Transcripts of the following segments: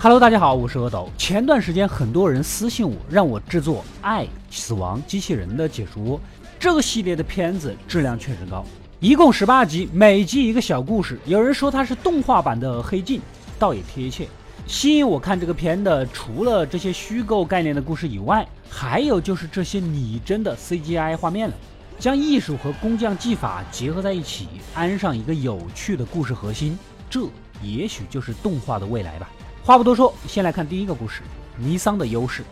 Hello，大家好，我是阿斗。前段时间很多人私信我，让我制作《爱死亡机器人》的解说。这个系列的片子质量确实高，一共十八集，每集一个小故事。有人说它是动画版的《黑镜》，倒也贴切。吸引我看这个片的，除了这些虚构概念的故事以外，还有就是这些拟真的 CGI 画面了。将艺术和工匠技法结合在一起，安上一个有趣的故事核心，这也许就是动画的未来吧。话不多说，先来看第一个故事：尼桑的优势。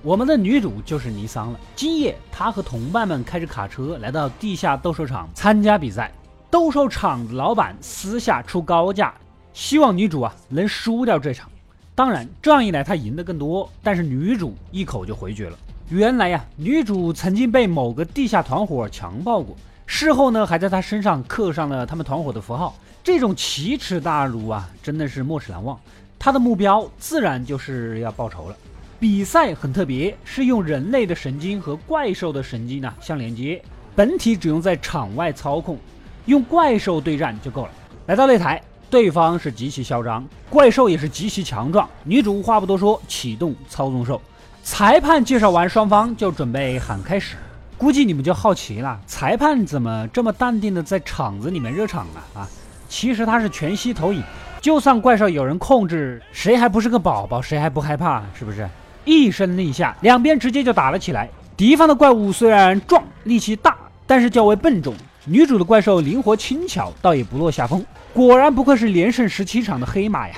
我们的女主就是尼桑了。今夜，她和同伴们开着卡车来到地下斗兽场参加比赛。斗兽场的老板私下出高价，希望女主啊能输掉这场。当然，这样一来他赢得更多，但是女主一口就回绝了。原来呀，女主曾经被某个地下团伙强暴过，事后呢还在她身上刻上了他们团伙的符号。这种奇耻大辱啊，真的是没齿难忘。他的目标自然就是要报仇了。比赛很特别，是用人类的神经和怪兽的神经呢相连接，本体只用在场外操控，用怪兽对战就够了。来到擂台，对方是极其嚣张，怪兽也是极其强壮。女主话不多说，启动操纵兽。裁判介绍完，双方就准备喊开始。估计你们就好奇了，裁判怎么这么淡定的在场子里面热场啊？啊！其实他是全息投影，就算怪兽有人控制，谁还不是个宝宝？谁还不害怕？是不是？一声令下，两边直接就打了起来。敌方的怪物虽然壮，力气大，但是较为笨重。女主的怪兽灵活轻巧，倒也不落下风。果然不愧是连胜十七场的黑马呀！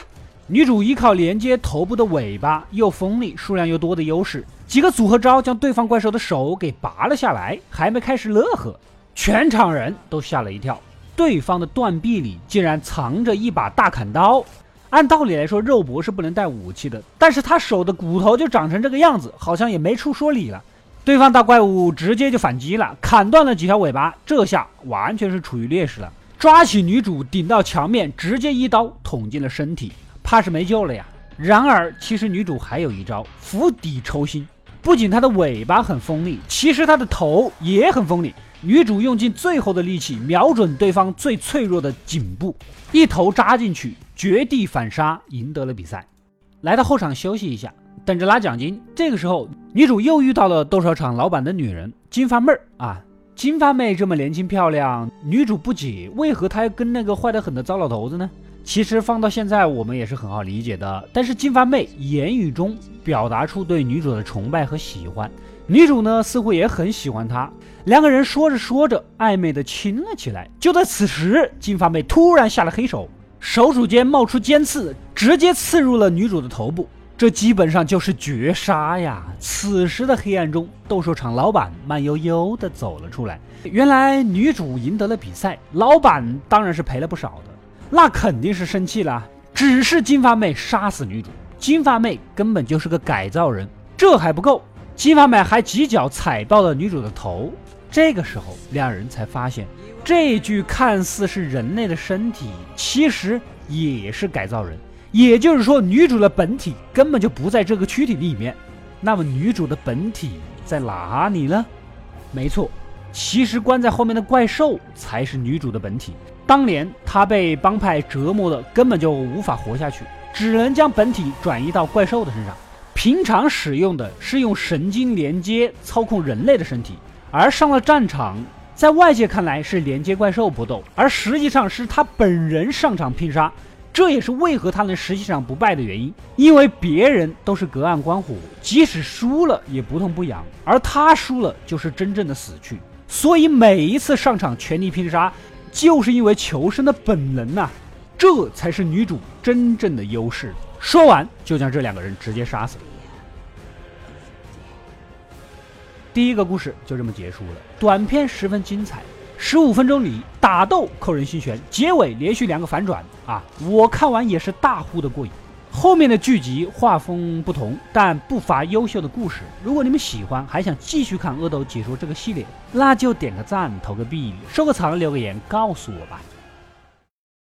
女主依靠连接头部的尾巴，又锋利、数量又多的优势，几个组合招将对方怪兽的手给拔了下来。还没开始乐呵，全场人都吓了一跳。对方的断臂里竟然藏着一把大砍刀，按道理来说肉搏是不能带武器的，但是他手的骨头就长成这个样子，好像也没处说理了。对方大怪物直接就反击了，砍断了几条尾巴，这下完全是处于劣势了。抓起女主顶到墙面，直接一刀捅进了身体，怕是没救了呀。然而其实女主还有一招釜底抽薪，不仅它的尾巴很锋利，其实它的头也很锋利。女主用尽最后的力气，瞄准对方最脆弱的颈部，一头扎进去，绝地反杀，赢得了比赛。来到后场休息一下，等着拿奖金。这个时候，女主又遇到了斗兽场老板的女人金发妹儿啊！金发妹这么年轻漂亮，女主不解为何她要跟那个坏得很的糟老头子呢？其实放到现在，我们也是很好理解的。但是金发妹言语中表达出对女主的崇拜和喜欢。女主呢，似乎也很喜欢她，两个人说着说着，暧昧的亲了起来。就在此时，金发妹突然下了黑手，手指间冒出尖刺，直接刺入了女主的头部，这基本上就是绝杀呀！此时的黑暗中，斗兽场老板慢悠悠的走了出来。原来女主赢得了比赛，老板当然是赔了不少的，那肯定是生气了。只是金发妹杀死女主，金发妹根本就是个改造人，这还不够。金发妹还几脚踩爆了女主的头，这个时候两人才发现，这具看似是人类的身体，其实也是改造人。也就是说，女主的本体根本就不在这个躯体里面。那么，女主的本体在哪里呢？没错，其实关在后面的怪兽才是女主的本体。当年她被帮派折磨的，根本就无法活下去，只能将本体转移到怪兽的身上。平常使用的是用神经连接操控人类的身体，而上了战场，在外界看来是连接怪兽搏斗，而实际上是他本人上场拼杀。这也是为何他能实际上不败的原因，因为别人都是隔岸观火，即使输了也不痛不痒，而他输了就是真正的死去。所以每一次上场全力拼杀，就是因为求生的本能呐，这才是女主真正的优势。说完，就将这两个人直接杀死。第一个故事就这么结束了，短片十分精彩，十五分钟里打斗扣人心弦，结尾连续两个反转啊！我看完也是大呼的过瘾。后面的剧集画风不同，但不乏优秀的故事。如果你们喜欢，还想继续看阿斗解说这个系列，那就点个赞，投个币，收个藏，留个言，告诉我吧。